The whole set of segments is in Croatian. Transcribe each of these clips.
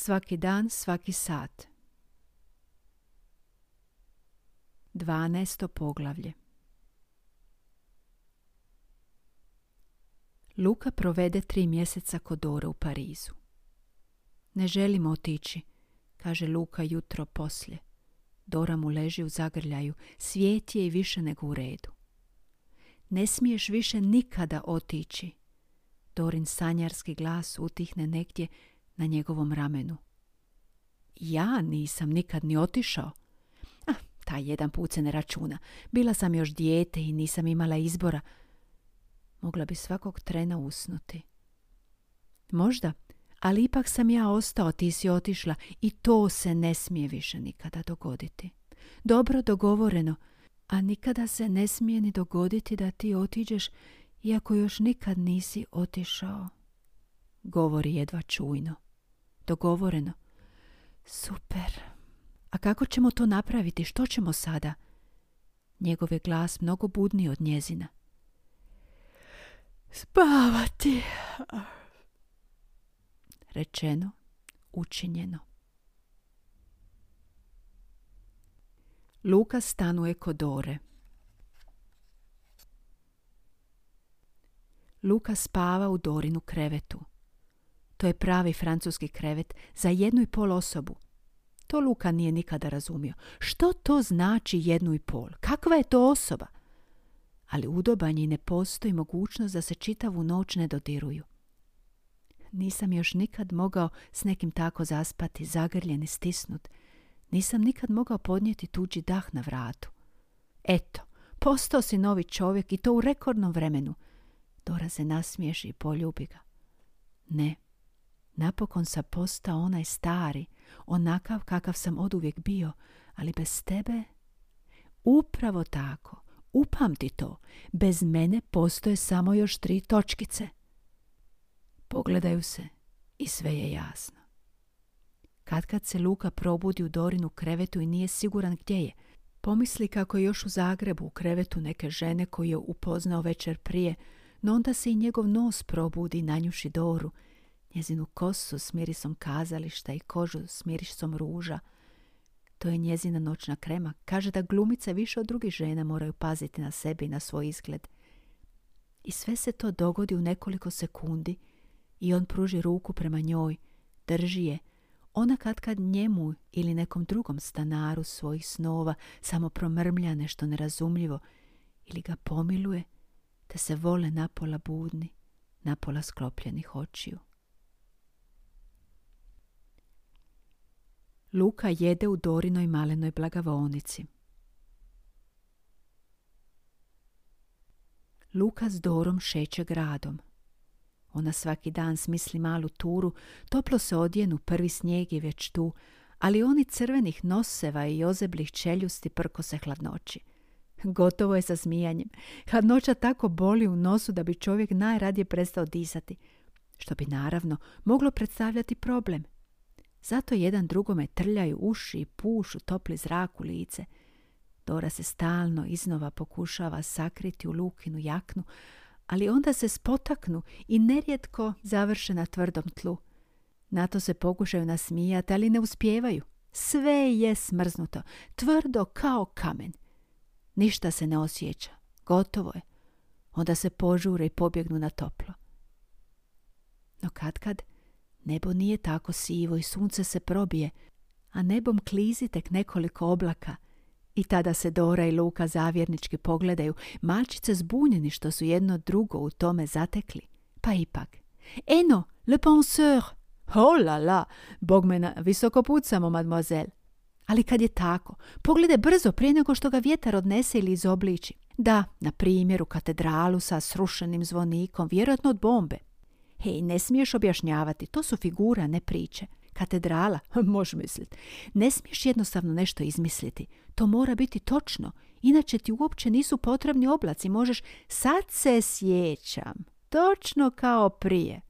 Svaki dan, svaki sat. 12. poglavlje Luka provede tri mjeseca kod Dore u Parizu. Ne želimo otići, kaže Luka jutro poslje. Dora mu leži u zagrljaju, svijet je i više nego u redu. Ne smiješ više nikada otići. Dorin sanjarski glas utihne negdje na njegovom ramenu. Ja nisam nikad ni otišao. Ah, taj jedan put se ne računa. Bila sam još dijete i nisam imala izbora. Mogla bi svakog trena usnuti. Možda, ali ipak sam ja ostao, ti si otišla i to se ne smije više nikada dogoditi. Dobro dogovoreno, a nikada se ne smije ni dogoditi da ti otiđeš iako još nikad nisi otišao. Govori jedva čujno. Dogovoreno. Super. A kako ćemo to napraviti? Što ćemo sada? Njegov je glas mnogo budniji od njezina. Spavati. Rečeno, učinjeno. Luka stanuje kod Dore. Luka spava u Dorinu krevetu. To je pravi francuski krevet za jednu i pol osobu. To Luka nije nikada razumio. Što to znači jednu i pol? Kakva je to osoba? Ali udobanje ne postoji mogućnost da se čitavu noć ne dodiruju. Nisam još nikad mogao s nekim tako zaspati, zagrljen i stisnut. Nisam nikad mogao podnijeti tuđi dah na vratu. Eto, postao si novi čovjek i to u rekordnom vremenu. Dora se nasmiješi i poljubi ga. Ne, napokon sam postao onaj stari, onakav kakav sam oduvijek bio, ali bez tebe... Upravo tako, upamti to, bez mene postoje samo još tri točkice. Pogledaju se i sve je jasno. Kad kad se Luka probudi u Dorinu krevetu i nije siguran gdje je, pomisli kako je još u Zagrebu u krevetu neke žene koju je upoznao večer prije, no onda se i njegov nos probudi i nanjuši Doru, njezinu kosu s mirisom kazališta i kožu s mirisom ruža. To je njezina noćna krema. Kaže da glumice više od drugih žena moraju paziti na sebe i na svoj izgled. I sve se to dogodi u nekoliko sekundi i on pruži ruku prema njoj, drži je, ona kad kad njemu ili nekom drugom stanaru svojih snova samo promrmlja nešto nerazumljivo ili ga pomiluje, te se vole napola budni, napola sklopljenih očiju. Luka jede u Dorinoj malenoj blagavonici. Luka s Dorom šeće gradom. Ona svaki dan smisli malu turu, toplo se odjenu, prvi snijeg je već tu, ali oni crvenih noseva i ozeblih čeljusti prko se hladnoći. Gotovo je sa zmijanjem. Hladnoća tako boli u nosu da bi čovjek najradije prestao disati, što bi naravno moglo predstavljati problem. Zato jedan drugome trljaju uši i pušu topli zrak u lice. Dora se stalno iznova pokušava sakriti u Lukinu jaknu, ali onda se spotaknu i nerijetko završe na tvrdom tlu. Na to se pokušaju nasmijati, ali ne uspijevaju. Sve je smrznuto, tvrdo kao kamen. Ništa se ne osjeća. Gotovo je. Onda se požure i pobjegnu na toplo. No kad kad, nebo nije tako sivo i sunce se probije, a nebom klizi tek nekoliko oblaka – i tada se Dora i Luka zavjernički pogledaju, malčice zbunjeni što su jedno drugo u tome zatekli. Pa ipak. Eno, le penseur! Oh la la, bog me na visoko pucamo, mademoiselle. Ali kad je tako, pogledaj brzo prije nego što ga vjetar odnese ili izobliči. Da, na primjer u katedralu sa srušenim zvonikom, vjerojatno od bombe. Hej, ne smiješ objašnjavati, to su figura, ne priče. Katedrala, možeš misliti. Ne smiješ jednostavno nešto izmisliti. To mora biti točno. Inače ti uopće nisu potrebni oblaci. Možeš, sad se sjećam. Točno kao prije.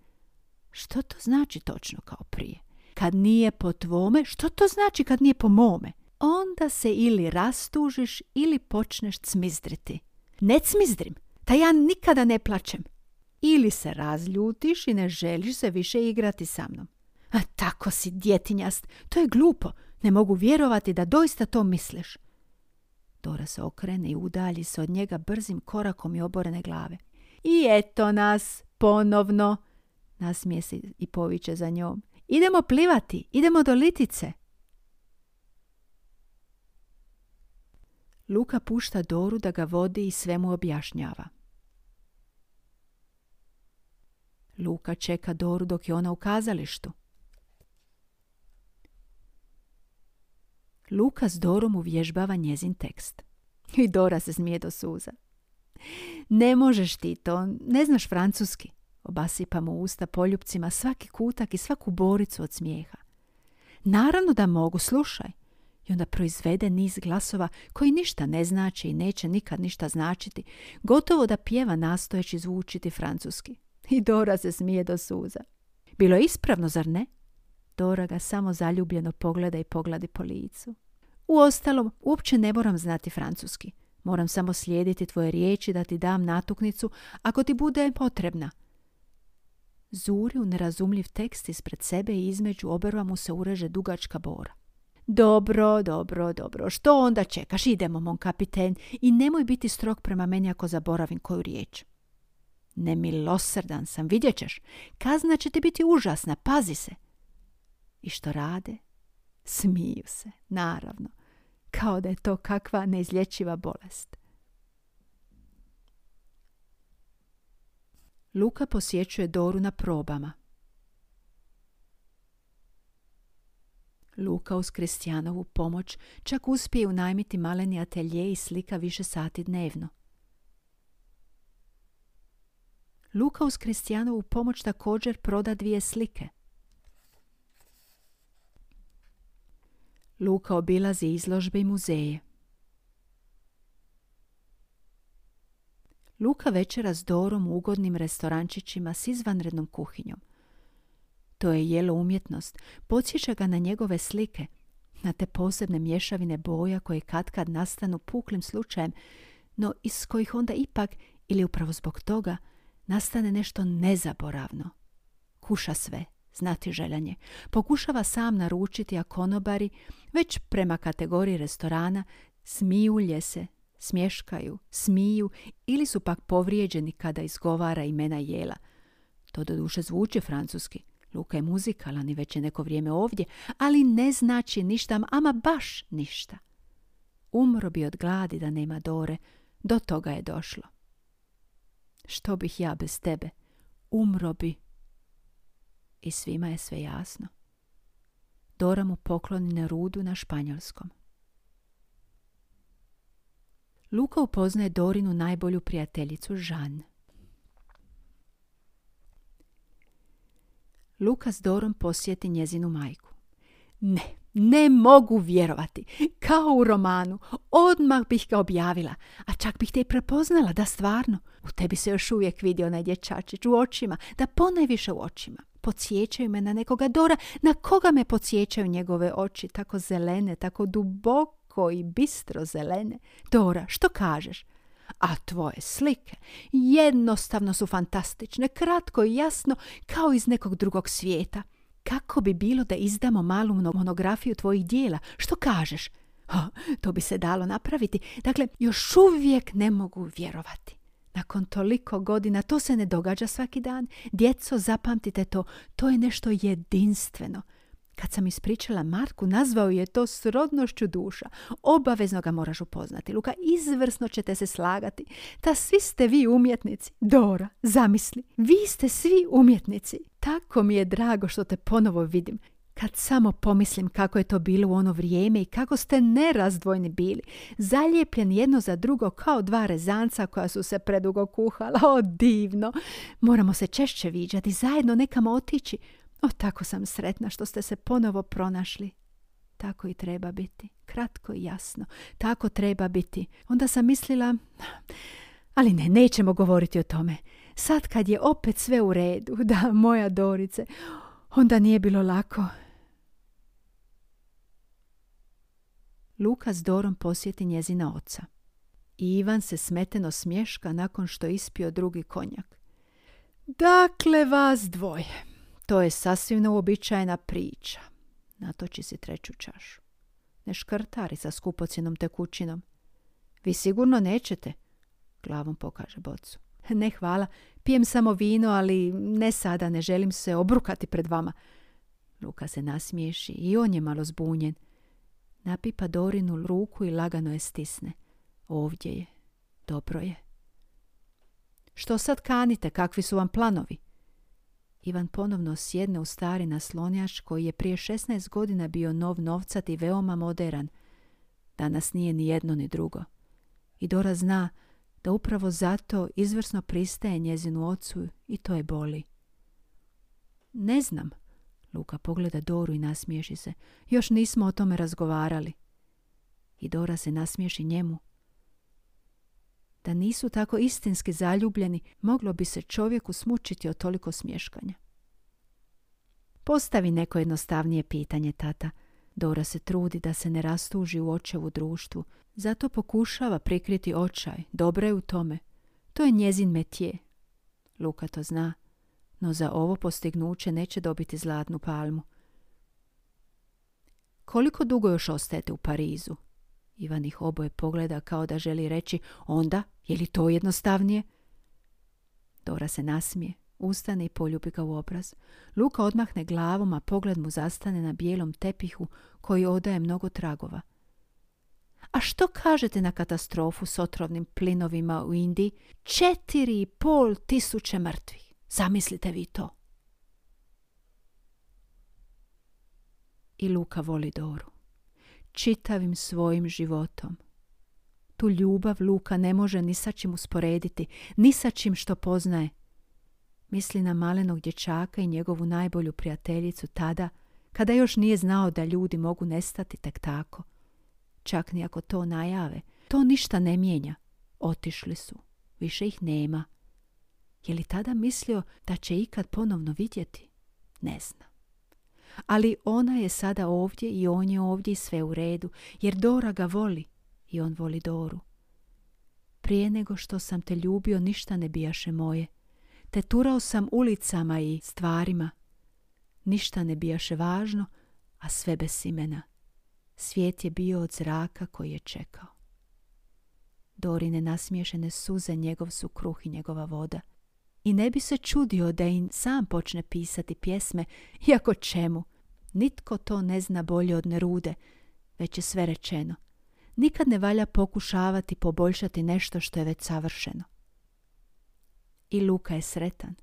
Što to znači točno kao prije? Kad nije po tvome, što to znači kad nije po mome? Onda se ili rastužiš ili počneš cmizdriti. Ne cmizdrim, ta ja nikada ne plačem. Ili se razljutiš i ne želiš se više igrati sa mnom. A tako si djetinjast, to je glupo. Ne mogu vjerovati da doista to misliš. Dora se okrene i udalji se od njega brzim korakom i oborene glave. I eto nas, ponovno, nasmije se i poviće za njom. Idemo plivati, idemo do litice. Luka pušta Doru da ga vodi i sve mu objašnjava. Luka čeka Doru dok je ona u kazalištu. Luka s Dorom uvježbava njezin tekst. I Dora se smije do suza. Ne možeš ti to, ne znaš francuski. Obasipa mu usta poljupcima svaki kutak i svaku boricu od smijeha. Naravno da mogu, slušaj. I onda proizvede niz glasova koji ništa ne znači i neće nikad ništa značiti, gotovo da pjeva nastojeći zvučiti francuski. I Dora se smije do suza. Bilo je ispravno, zar ne? Dora ga samo zaljubljeno pogleda i pogladi po licu. Uostalom, uopće ne moram znati francuski. Moram samo slijediti tvoje riječi da ti dam natuknicu ako ti bude potrebna. Zuri u nerazumljiv tekst ispred sebe i između obrva mu se ureže dugačka bora. Dobro, dobro, dobro. Što onda čekaš? Idemo, mon kapiten. I nemoj biti strog prema meni ako zaboravim koju riječ. Nemilosrdan sam, vidjet ćeš. Kazna će ti biti užasna, pazi se. I što rade? Smiju se, naravno. Kao da je to kakva neizlječiva bolest. Luka posjećuje Doru na probama. Luka uz Kristijanovu pomoć čak uspije unajmiti maleni atelje i slika više sati dnevno. Luka uz Kristijanovu pomoć također proda dvije slike. Luka obilazi izložbe i muzeje. Luka večera s Dorom u ugodnim restorančićima s izvanrednom kuhinjom. To je jelo umjetnost, podsjeća ga na njegove slike, na te posebne mješavine boja koje katkad nastanu puklim slučajem, no iz kojih onda ipak, ili upravo zbog toga, nastane nešto nezaboravno. Kuša sve, znati željanje. Pokušava sam naručiti, a konobari, već prema kategoriji restorana, smijulje se, smješkaju, smiju ili su pak povrijeđeni kada izgovara imena jela. To doduše zvuči francuski. Luka je muzikalan i već je neko vrijeme ovdje, ali ne znači ništa, ama baš ništa. Umro bi od gladi da nema Dore, do toga je došlo. Što bih ja bez tebe? Umro bi. I svima je sve jasno. Dora mu pokloni na rudu na španjolskom. Luka upoznaje Dorinu najbolju prijateljicu Žan. Luka s Dorom posjeti njezinu majku. Ne, ne mogu vjerovati. Kao u romanu. Odmah bih ga objavila. A čak bih te i prepoznala da stvarno. U tebi se još uvijek vidi onaj dječačić u očima. Da ponajviše u očima. Podsjećaju me na nekoga Dora. Na koga me podsjećaju njegove oči? Tako zelene, tako duboko i bistro zelene. Dora, što kažeš? A tvoje slike jednostavno su fantastične, kratko i jasno kao iz nekog drugog svijeta. Kako bi bilo da izdamo malu monografiju tvojih dijela? Što kažeš? Ha, to bi se dalo napraviti. Dakle, još uvijek ne mogu vjerovati. Nakon toliko godina to se ne događa svaki dan. Djeco, zapamtite to, to je nešto jedinstveno. Kad sam ispričala Marku, nazvao je to srodnošću duša. Obavezno ga moraš upoznati. Luka, izvrsno ćete se slagati. Ta svi ste vi umjetnici. Dora, zamisli, vi ste svi umjetnici. Tako mi je drago što te ponovo vidim. Kad samo pomislim kako je to bilo u ono vrijeme i kako ste nerazdvojni bili, zalijepljeni jedno za drugo kao dva rezanca koja su se predugo kuhala. O, divno! Moramo se češće viđati, zajedno nekamo otići. O, tako sam sretna što ste se ponovo pronašli. Tako i treba biti. Kratko i jasno. Tako treba biti. Onda sam mislila... Ali ne, nećemo govoriti o tome. Sad kad je opet sve u redu, da, moja Dorice, onda nije bilo lako. Luka s Dorom posjeti njezina oca. I Ivan se smeteno smješka nakon što ispio drugi konjak. Dakle, vas dvoje. To je sasvim uobičajena priča. Natoči si treću čašu. Ne škrtari sa skupocjenom tekućinom. Vi sigurno nećete, glavom pokaže bocu. Ne hvala, pijem samo vino, ali ne sada, ne želim se obrukati pred vama. Luka se nasmiješi i on je malo zbunjen. Napipa Dorinu ruku i lagano je stisne. Ovdje je. Dobro je. Što sad kanite? Kakvi su vam planovi? Ivan ponovno sjedne u stari naslonjač koji je prije 16 godina bio nov novcat i veoma moderan. Danas nije ni jedno ni drugo. I Dora zna da upravo zato izvrsno pristaje njezinu ocu i to je boli. Ne znam, Luka pogleda Doru i nasmiješi se. Još nismo o tome razgovarali. I Dora se nasmiješi njemu. Da nisu tako istinski zaljubljeni, moglo bi se čovjeku smučiti od toliko smješkanja. Postavi neko jednostavnije pitanje, tata. Dora se trudi da se ne rastuži u očevu društvu, zato pokušava prikriti očaj, dobra je u tome. To je njezin metije. Luka to zna, no za ovo postignuće neće dobiti zlatnu palmu. Koliko dugo još ostajete u Parizu? Ivan ih oboje pogleda kao da želi reći, onda, je li to jednostavnije? Dora se nasmije, ustane i poljubi ga u obraz. Luka odmahne glavom, a pogled mu zastane na bijelom tepihu koji odaje mnogo tragova. A što kažete na katastrofu s otrovnim plinovima u Indiji? Četiri i pol tisuće mrtvih. Zamislite vi to. I Luka voli Doru. Čitavim svojim životom. Tu ljubav Luka ne može ni sa čim usporediti, ni sa čim što poznaje. Misli na malenog dječaka i njegovu najbolju prijateljicu tada, kada još nije znao da ljudi mogu nestati tek tako. Čak ni ako to najave, to ništa ne mijenja. Otišli su, više ih nema. Je li tada mislio da će ikad ponovno vidjeti? Ne zna. Ali ona je sada ovdje i on je ovdje sve u redu, jer Dora ga voli i on voli Doru. Prije nego što sam te ljubio ništa ne bijaše moje. Te turao sam ulicama i stvarima. Ništa ne bijaše važno, a sve bez imena. Svijet je bio od zraka koji je čekao. Dorine nasmiješene suze njegov su kruh i njegova voda. I ne bi se čudio da im sam počne pisati pjesme, iako čemu. Nitko to ne zna bolje od Nerude, već je sve rečeno. Nikad ne valja pokušavati poboljšati nešto što je već savršeno. I Luka je sretan.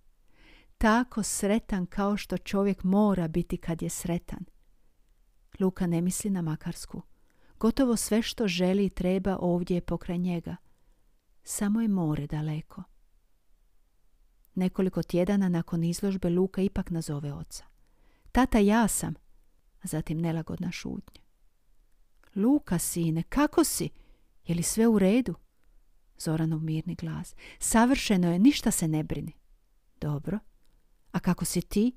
Tako sretan kao što čovjek mora biti kad je sretan. Luka ne misli na Makarsku. Gotovo sve što želi i treba ovdje je pokraj njega. Samo je more daleko. Nekoliko tjedana nakon izložbe Luka ipak nazove oca. Tata, ja sam. A zatim nelagodna šutnja. Luka, sine, kako si? Je li sve u redu? Zoranov mirni glas. Savršeno je, ništa se ne brini. Dobro. A kako si ti?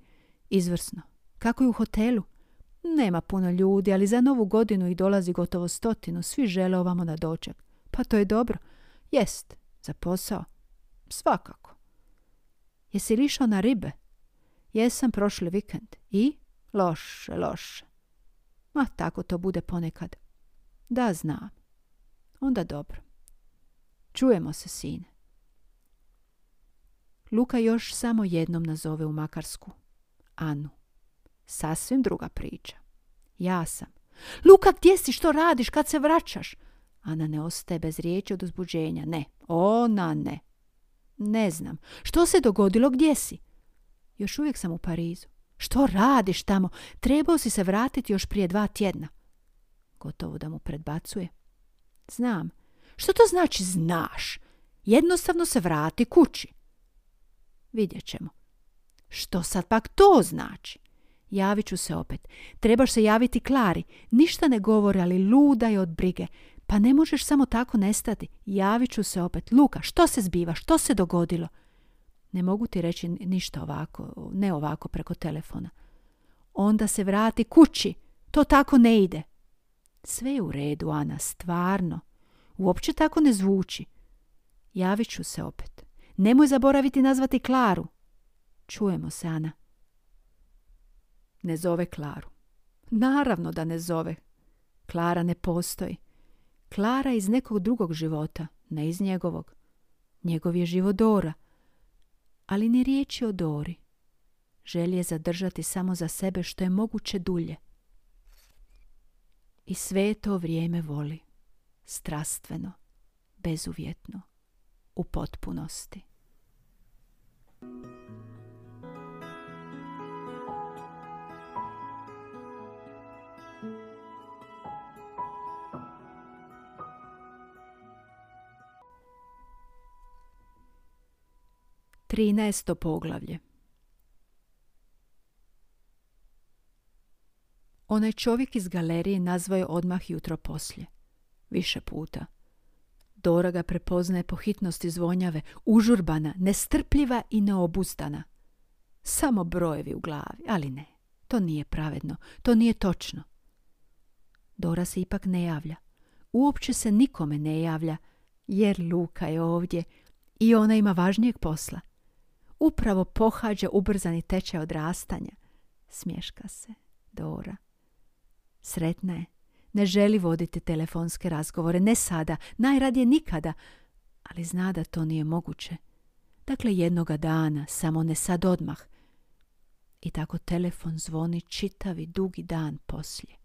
Izvrsno. Kako je u hotelu? Nema puno ljudi, ali za novu godinu ih dolazi gotovo stotinu. Svi žele ovamo na doček. Pa to je dobro. Jest. Za posao? Svakako. Jesi li išao na ribe? Jesam prošli vikend. I? Loše, loše. Ma tako to bude ponekad. Da, znam. Onda dobro. Čujemo se, sine. Luka još samo jednom nazove u Makarsku. Anu. Sasvim druga priča. Ja sam. Luka, gdje si? Što radiš? Kad se vraćaš? Ana ne ostaje bez riječi od uzbuđenja. Ne, ona ne. Ne znam. Što se dogodilo? Gdje si? Još uvijek sam u Parizu. Što radiš tamo? Trebao si se vratiti još prije dva tjedna. Gotovo da mu predbacuje. Znam. Što to znači znaš? Jednostavno se vrati kući. Vidjet ćemo. Što sad pak to znači? Javit ću se opet. Trebaš se javiti Klari. Ništa ne govori, ali luda je od brige. Pa ne možeš samo tako nestati. Javit ću se opet. Luka, što se zbiva? Što se dogodilo? Ne mogu ti reći ništa ovako, ne ovako preko telefona. Onda se vrati kući. To tako ne ide. Sve je u redu, Ana, stvarno. Uopće tako ne zvuči. Javit ću se opet. Nemoj zaboraviti nazvati Klaru. Čujemo se, Ana. Ne zove Klaru. Naravno da ne zove. Klara ne postoji. Klara iz nekog drugog života, ne iz njegovog. Njegov je život Dora. Ali ni riječi o Dori. Želje zadržati samo za sebe što je moguće dulje. I sve to vrijeme voli. Strastveno, bezuvjetno, u potpunosti. Trinaesto poglavlje Onaj čovjek iz galerije nazvao je odmah jutro poslije. Više puta. Dora ga prepoznaje po hitnosti zvonjave, užurbana, nestrpljiva i neobuzdana. Samo brojevi u glavi, ali ne. To nije pravedno, to nije točno. Dora se ipak ne javlja. Uopće se nikome ne javlja, jer Luka je ovdje i ona ima važnijeg posla. Upravo pohađa ubrzani tečaj odrastanja. Smješka se, Dora. Sretna je. Ne želi voditi telefonske razgovore, ne sada, najradije nikada, ali zna da to nije moguće. Dakle, jednoga dana, samo ne sad odmah. I tako telefon zvoni čitavi dugi dan poslije.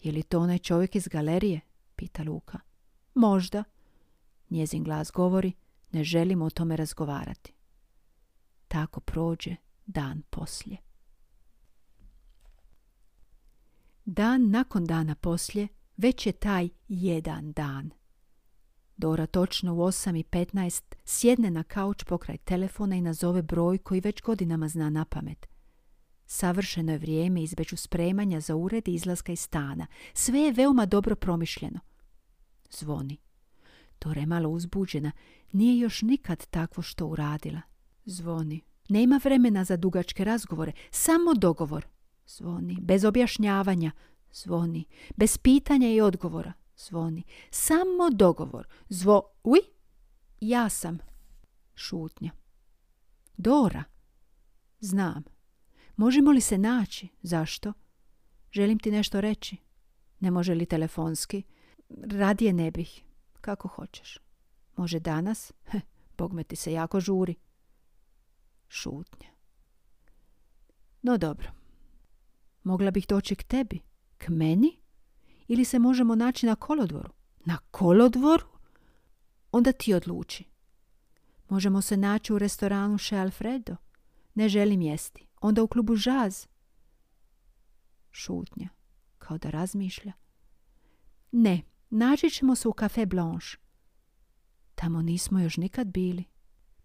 Je li to onaj čovjek iz galerije? pita Luka. Možda. Njezin glas govori, ne želimo o tome razgovarati. Tako prođe dan poslije. Dan nakon dana poslije već je taj jedan dan. Dora točno u 8.15 sjedne na kauč pokraj telefona i nazove broj koji već godinama zna na pamet. Savršeno je vrijeme između spremanja za ured i izlaska iz stana. Sve je veoma dobro promišljeno. Zvoni. Dora je malo uzbuđena. Nije još nikad takvo što uradila. Zvoni. Nema vremena za dugačke razgovore, samo dogovor. Zvoni. Bez objašnjavanja. Zvoni. Bez pitanja i odgovora. Zvoni. Samo dogovor. Zvo... Uj? Ja sam. Šutnja. Dora. Znam. Možemo li se naći? Zašto? Želim ti nešto reći. Ne može li telefonski? Radije ne bih. Kako hoćeš. Može danas? Heh, Bog me ti se jako žuri. Šutnja. No dobro. Mogla bih doći k tebi? K meni? Ili se možemo naći na kolodvoru? Na kolodvoru? Onda ti odluči. Možemo se naći u restoranu Che Alfredo. Ne želim jesti. Onda u klubu Žaz. Šutnja. Kao da razmišlja. Ne, naći ćemo se u Café Blanche. Tamo nismo još nikad bili.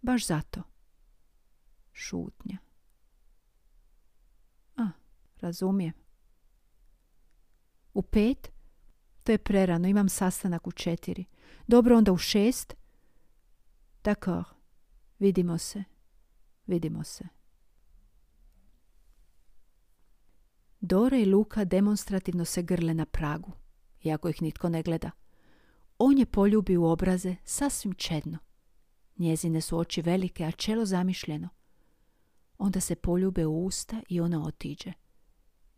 Baš zato. Šutnja. A, razumijem. U pet? To je prerano, imam sastanak u četiri. Dobro, onda u šest? D'accord. Vidimo se. Vidimo se. Dora i Luka demonstrativno se grle na pragu, iako ih nitko ne gleda. On je poljubi u obraze sasvim čedno. Njezine su oči velike, a čelo zamišljeno. Onda se poljube u usta i ona otiđe.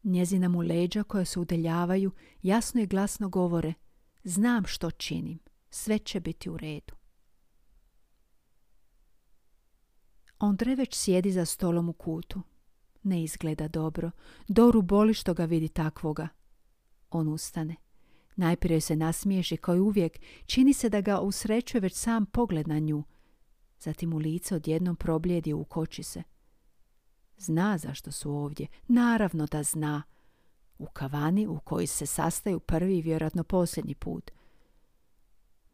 Njezina mu leđa koja se udeljavaju jasno i glasno govore Znam što činim, sve će biti u redu. Ondre već sjedi za stolom u kutu. Ne izgleda dobro. Doru boli što ga vidi takvoga. On ustane. Najprije se nasmiješi kao i uvijek. Čini se da ga usrećuje već sam pogled na nju. Zatim u lice odjednom problijedi u koči se. Zna zašto su ovdje. Naravno da zna. U kavani u kojoj se sastaju prvi i vjerojatno posljednji put.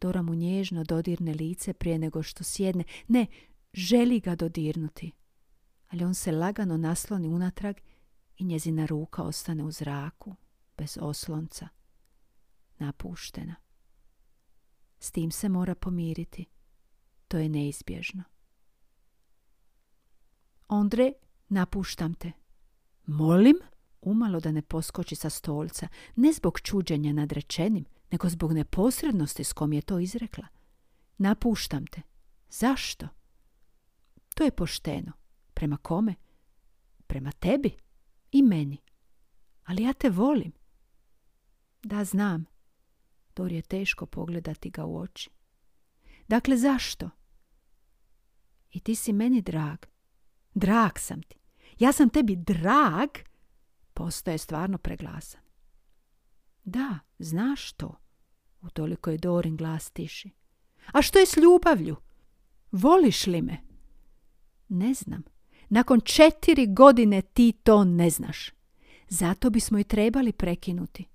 Dora mu nježno dodirne lice prije nego što sjedne. Ne, želi ga dodirnuti. Ali on se lagano nasloni unatrag i njezina ruka ostane u zraku, bez oslonca, napuštena. S tim se mora pomiriti. To je neizbježno. Andre Napuštam te. Molim? Umalo da ne poskoči sa stolca, ne zbog čuđenja nad rečenim, nego zbog neposrednosti s kom je to izrekla. Napuštam te. Zašto? To je pošteno. Prema kome? Prema tebi, I meni. Ali ja te volim. Da, znam. Dori je teško pogledati ga u oči. Dakle, zašto? I ti si meni drag. Drag sam ti. Ja sam tebi drag. Postaje stvarno preglasan. Da, znaš to. Utoliko je Dorin glas tiši. A što je s ljubavlju? Voliš li me? Ne znam. Nakon četiri godine ti to ne znaš. Zato bismo i trebali prekinuti.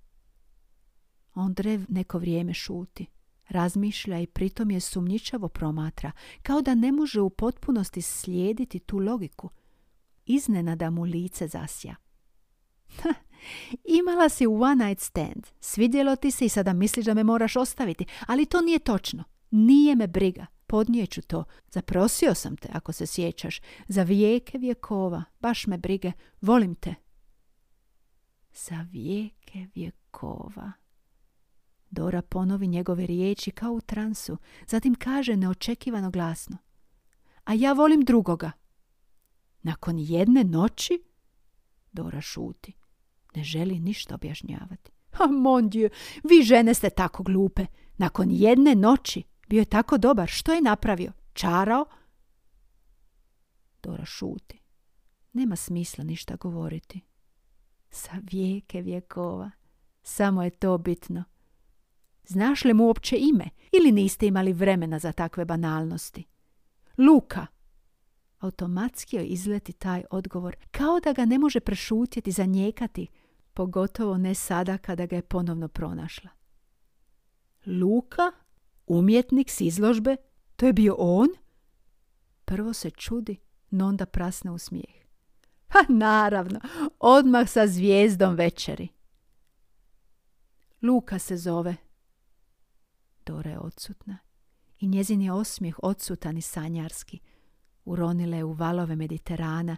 Ondrev neko vrijeme šuti. Razmišlja i pritom je sumnjičavo promatra, kao da ne može u potpunosti slijediti tu logiku. Iznenada mu lice zasja. Imala si one night stand. Svidjelo ti se i sada misliš da me moraš ostaviti, ali to nije točno. Nije me briga. Podnijeću to. Zaprosio sam te, ako se sjećaš. Za vijeke vjekova. Baš me brige. Volim te. Za vijeke vjekova. Dora ponovi njegove riječi kao u transu, zatim kaže neočekivano glasno. A ja volim drugoga. Nakon jedne noći? Dora šuti. Ne želi ništa objašnjavati. A mon dieu, vi žene ste tako glupe. Nakon jedne noći bio je tako dobar. Što je napravio? Čarao? Dora šuti. Nema smisla ništa govoriti. Sa vijeke vjekova. Samo je to bitno. Znaš li mu uopće ime? Ili niste imali vremena za takve banalnosti? Luka. Automatski joj izleti taj odgovor, kao da ga ne može prešutjeti, zanijekati, pogotovo ne sada kada ga je ponovno pronašla. Luka? Umjetnik s izložbe? To je bio on? Prvo se čudi, no onda prasne u smijeh. Ha, naravno, odmah sa zvijezdom večeri. Luka se zove. Dora je odsutna i njezin je osmijeh odsutan i sanjarski. Uronile je u valove Mediterana,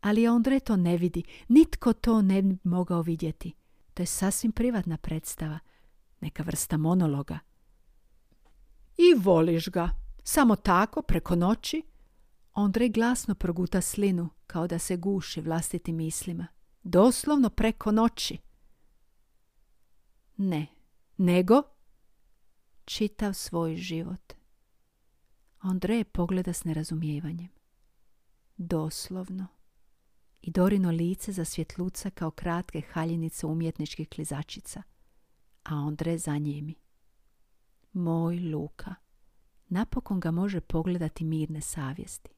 ali Ondre to ne vidi, nitko to ne bi mogao vidjeti. To je sasvim privatna predstava, neka vrsta monologa. I voliš ga, samo tako, preko noći? Ondrej glasno proguta slinu, kao da se guši vlastitim mislima. Doslovno preko noći. Ne, nego čitav svoj život. Andrej pogleda s nerazumijevanjem. Doslovno. I Dorino lice za svjetluca kao kratke haljinice umjetničkih klizačica. A Ondre za njemi. Moj Luka. Napokon ga može pogledati mirne savjesti.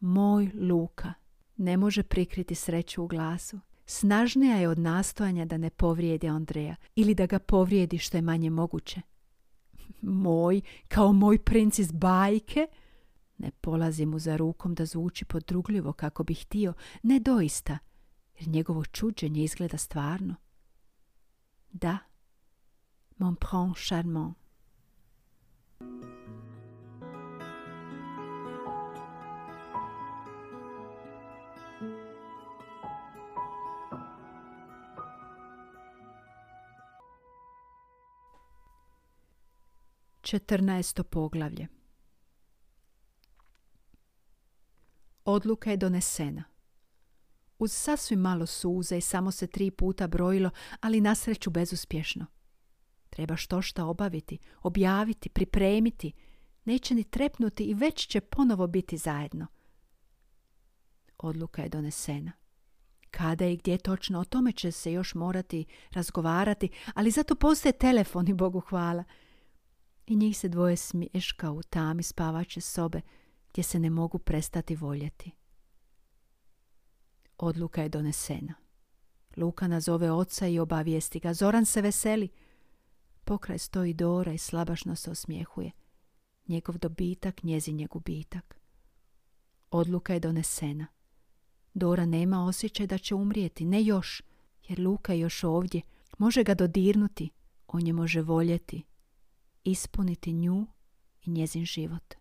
Moj Luka. Ne može prikriti sreću u glasu. Snažnija je od nastojanja da ne povrijedi Andreja ili da ga povrijedi što je manje moguće moj, kao moj princ iz bajke? Ne polazi mu za rukom da zvuči podrugljivo kako bi htio, ne doista, jer njegovo čuđenje izgleda stvarno. Da, mon prince charmant. Četrnaesto poglavlje Odluka je donesena. Uz sasvim malo suze i samo se tri puta brojilo, ali na sreću bezuspješno. Treba što šta obaviti, objaviti, pripremiti. Neće ni trepnuti i već će ponovo biti zajedno. Odluka je donesena. Kada i gdje točno, o tome će se još morati razgovarati, ali zato postoje telefoni, Bogu hvala – i njih se dvoje smješka u tami spavače sobe gdje se ne mogu prestati voljeti. Odluka je donesena. Luka nazove oca i obavijesti ga. Zoran se veseli. Pokraj stoji Dora i slabašno se osmijehuje. Njegov dobitak, njezin je gubitak. Odluka je donesena. Dora nema osjećaj da će umrijeti, ne još, jer Luka je još ovdje. Može ga dodirnuti, on je može voljeti, ispuniti nju i njezin život.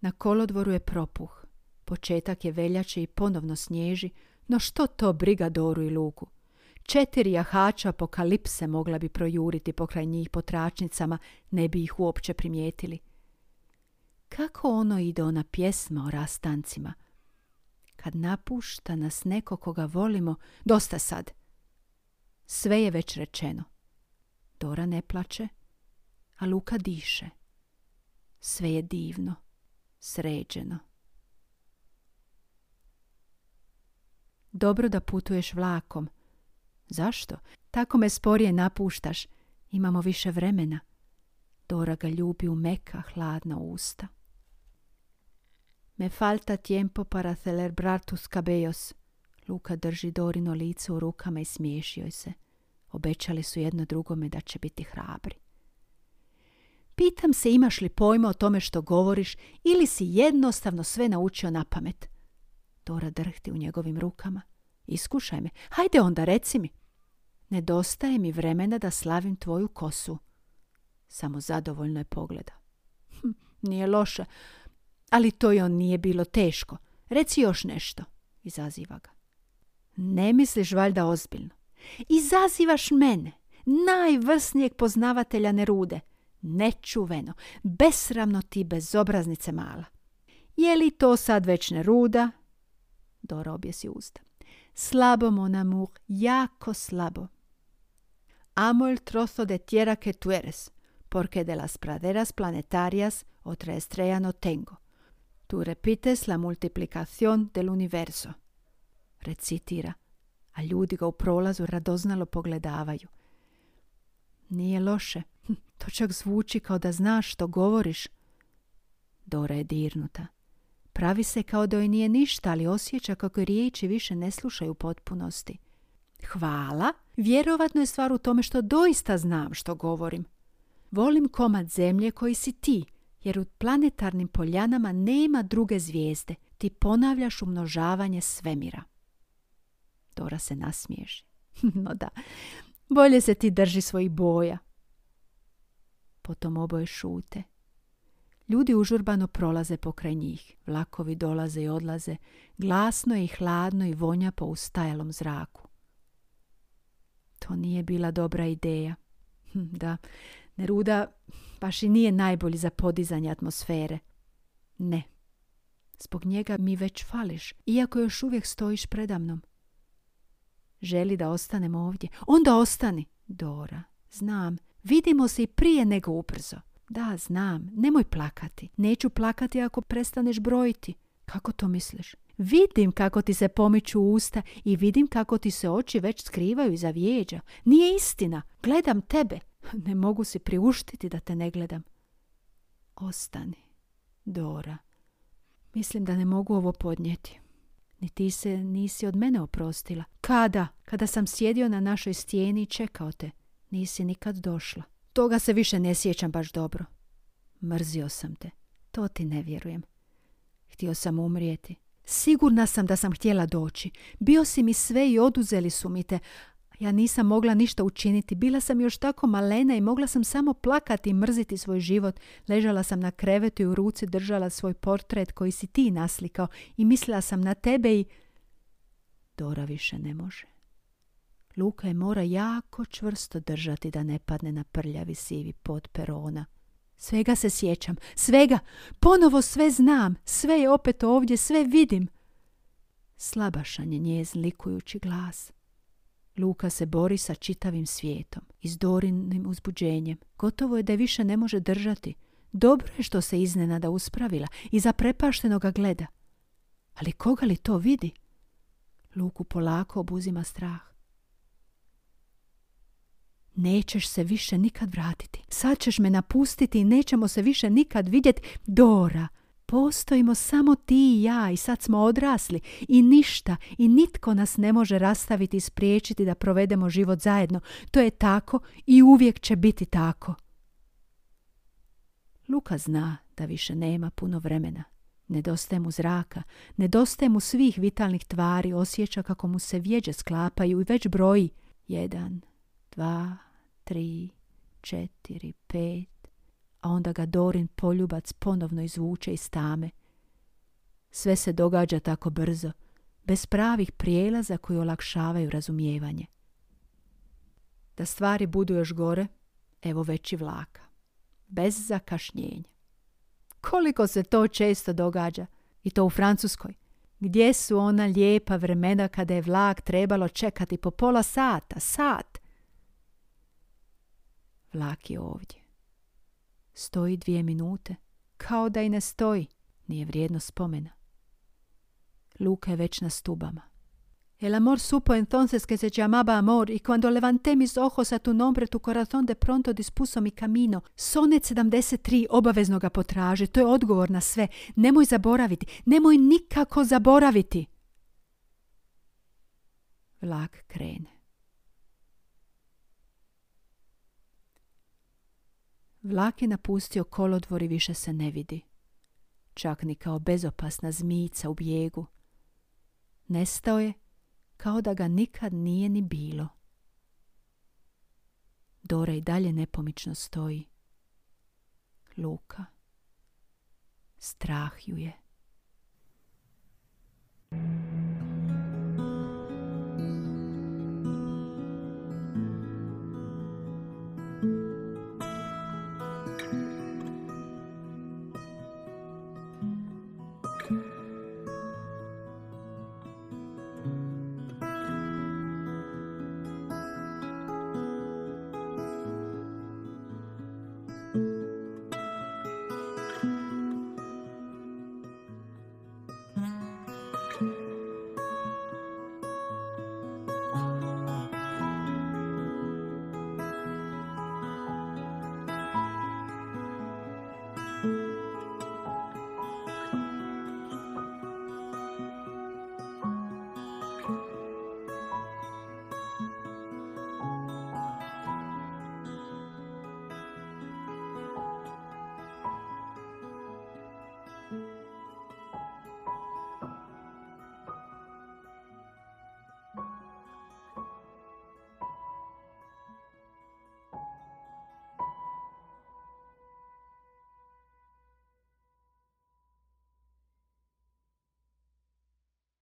Na kolodvoru je propuh. Početak je veljače i ponovno snježi, no što to briga Doru i Luku? Četiri jahača apokalipse mogla bi projuriti pokraj njih po tračnicama, ne bi ih uopće primijetili. Kako ono ide ona pjesma o rastancima? kad napušta nas neko koga volimo, dosta sad. Sve je već rečeno. Dora ne plače, a Luka diše. Sve je divno, sređeno. Dobro da putuješ vlakom. Zašto? Tako me sporije napuštaš. Imamo više vremena. Dora ga ljubi u meka, hladna usta. Me falta tiempo para celebrar tus cabellos. Luka drži Dorino lice u rukama i smiješio se. Obećali su jedno drugome da će biti hrabri. Pitam se imaš li pojma o tome što govoriš ili si jednostavno sve naučio na pamet. Dora drhti u njegovim rukama. Iskušaj me. Hajde onda, reci mi. Nedostaje mi vremena da slavim tvoju kosu. Samo zadovoljno je pogleda. Hm, nije loša, ali to je on nije bilo teško. Reci još nešto. Izaziva ga. Ne misliš valjda ozbiljno. Izazivaš mene, najvrsnijeg poznavatelja Nerude. Nečuveno, besramno ti bezobraznice mala. Je li to sad već Neruda? Dora objesi usta. Slabo, mon amour, jako slabo. Amo el trozo de tierra que tu eres, porque de las praderas planetarias otra estrella no tengo. Tu repites la multiplicación del universo. Recitira, a ljudi ga u prolazu radoznalo pogledavaju. Nije loše, hm, to čak zvuči kao da znaš što govoriš. Dora je dirnuta. Pravi se kao da joj nije ništa, ali osjeća kako riječi više ne slušaju potpunosti. Hvala, vjerovatno je stvar u tome što doista znam što govorim. Volim komad zemlje koji si ti, jer u planetarnim poljanama nema druge zvijezde. Ti ponavljaš umnožavanje svemira. Dora se nasmiješi. no da, bolje se ti drži svojih boja. Potom oboje šute. Ljudi užurbano prolaze pokraj njih. Vlakovi dolaze i odlaze. Glasno je i hladno i vonja po ustajalom zraku. To nije bila dobra ideja. Da, Neruda baš i nije najbolji za podizanje atmosfere. Ne. Zbog njega mi već fališ, iako još uvijek stojiš predamnom. Želi da ostanem ovdje. Onda ostani. Dora, znam. Vidimo se i prije nego ubrzo. Da, znam. Nemoj plakati. Neću plakati ako prestaneš brojiti. Kako to misliš? Vidim kako ti se pomiču usta i vidim kako ti se oči već skrivaju iza vijeđa. Nije istina. Gledam tebe. Ne mogu si priuštiti da te ne gledam. Ostani, Dora. Mislim da ne mogu ovo podnijeti. Ni ti se nisi od mene oprostila. Kada? Kada sam sjedio na našoj stijeni i čekao te. Nisi nikad došla. Toga se više ne sjećam baš dobro. Mrzio sam te. To ti ne vjerujem. Htio sam umrijeti. Sigurna sam da sam htjela doći. Bio si mi sve i oduzeli su mi te. Ja nisam mogla ništa učiniti. Bila sam još tako malena i mogla sam samo plakati i mrziti svoj život. Ležala sam na krevetu i u ruci držala svoj portret koji si ti naslikao i mislila sam na tebe i... Dora više ne može. Luka je mora jako čvrsto držati da ne padne na prljavi sivi pod perona. Svega se sjećam, svega, ponovo sve znam, sve je opet ovdje, sve vidim. Slabašan je glas. Luka se bori sa čitavim svijetom i s Dorinim uzbuđenjem. Gotovo je da je više ne može držati. Dobro je što se iznenada uspravila i zaprepašteno ga gleda. Ali koga li to vidi? Luku polako obuzima strah. Nećeš se više nikad vratiti. Sad ćeš me napustiti i nećemo se više nikad vidjeti. Dora, postojimo samo ti i ja i sad smo odrasli i ništa i nitko nas ne može rastaviti i spriječiti da provedemo život zajedno. To je tako i uvijek će biti tako. Luka zna da više nema puno vremena. Nedostaje mu zraka, nedostaje mu svih vitalnih tvari, osjeća kako mu se vjeđe sklapaju i već broji. Jedan, dva, tri, četiri, pet, a onda ga Dorin poljubac ponovno izvuče iz tame. Sve se događa tako brzo, bez pravih prijelaza koji olakšavaju razumijevanje. Da stvari budu još gore, evo veći vlaka. Bez zakašnjenja. Koliko se to često događa, i to u Francuskoj. Gdje su ona lijepa vremena kada je vlak trebalo čekati po pola sata, sat? Vlak je ovdje. Stoji dvije minute, kao da i ne stoji, nije vrijedno spomena. Luka je već na stubama. El amor supo entonces que se llamaba amor y cuando levanté mis ojos a tu nombre tu corazón de pronto dispuso mi camino. Sonet 73 obavezno ga potraže, to je odgovor na sve. Nemoj zaboraviti, nemoj nikako zaboraviti. Vlak krene. Vlak je napustio kolodvor i više se ne vidi. Čak ni kao bezopasna zmica u bijegu. Nestao je kao da ga nikad nije ni bilo. Dora i dalje nepomično stoji. Luka. Strah ju je.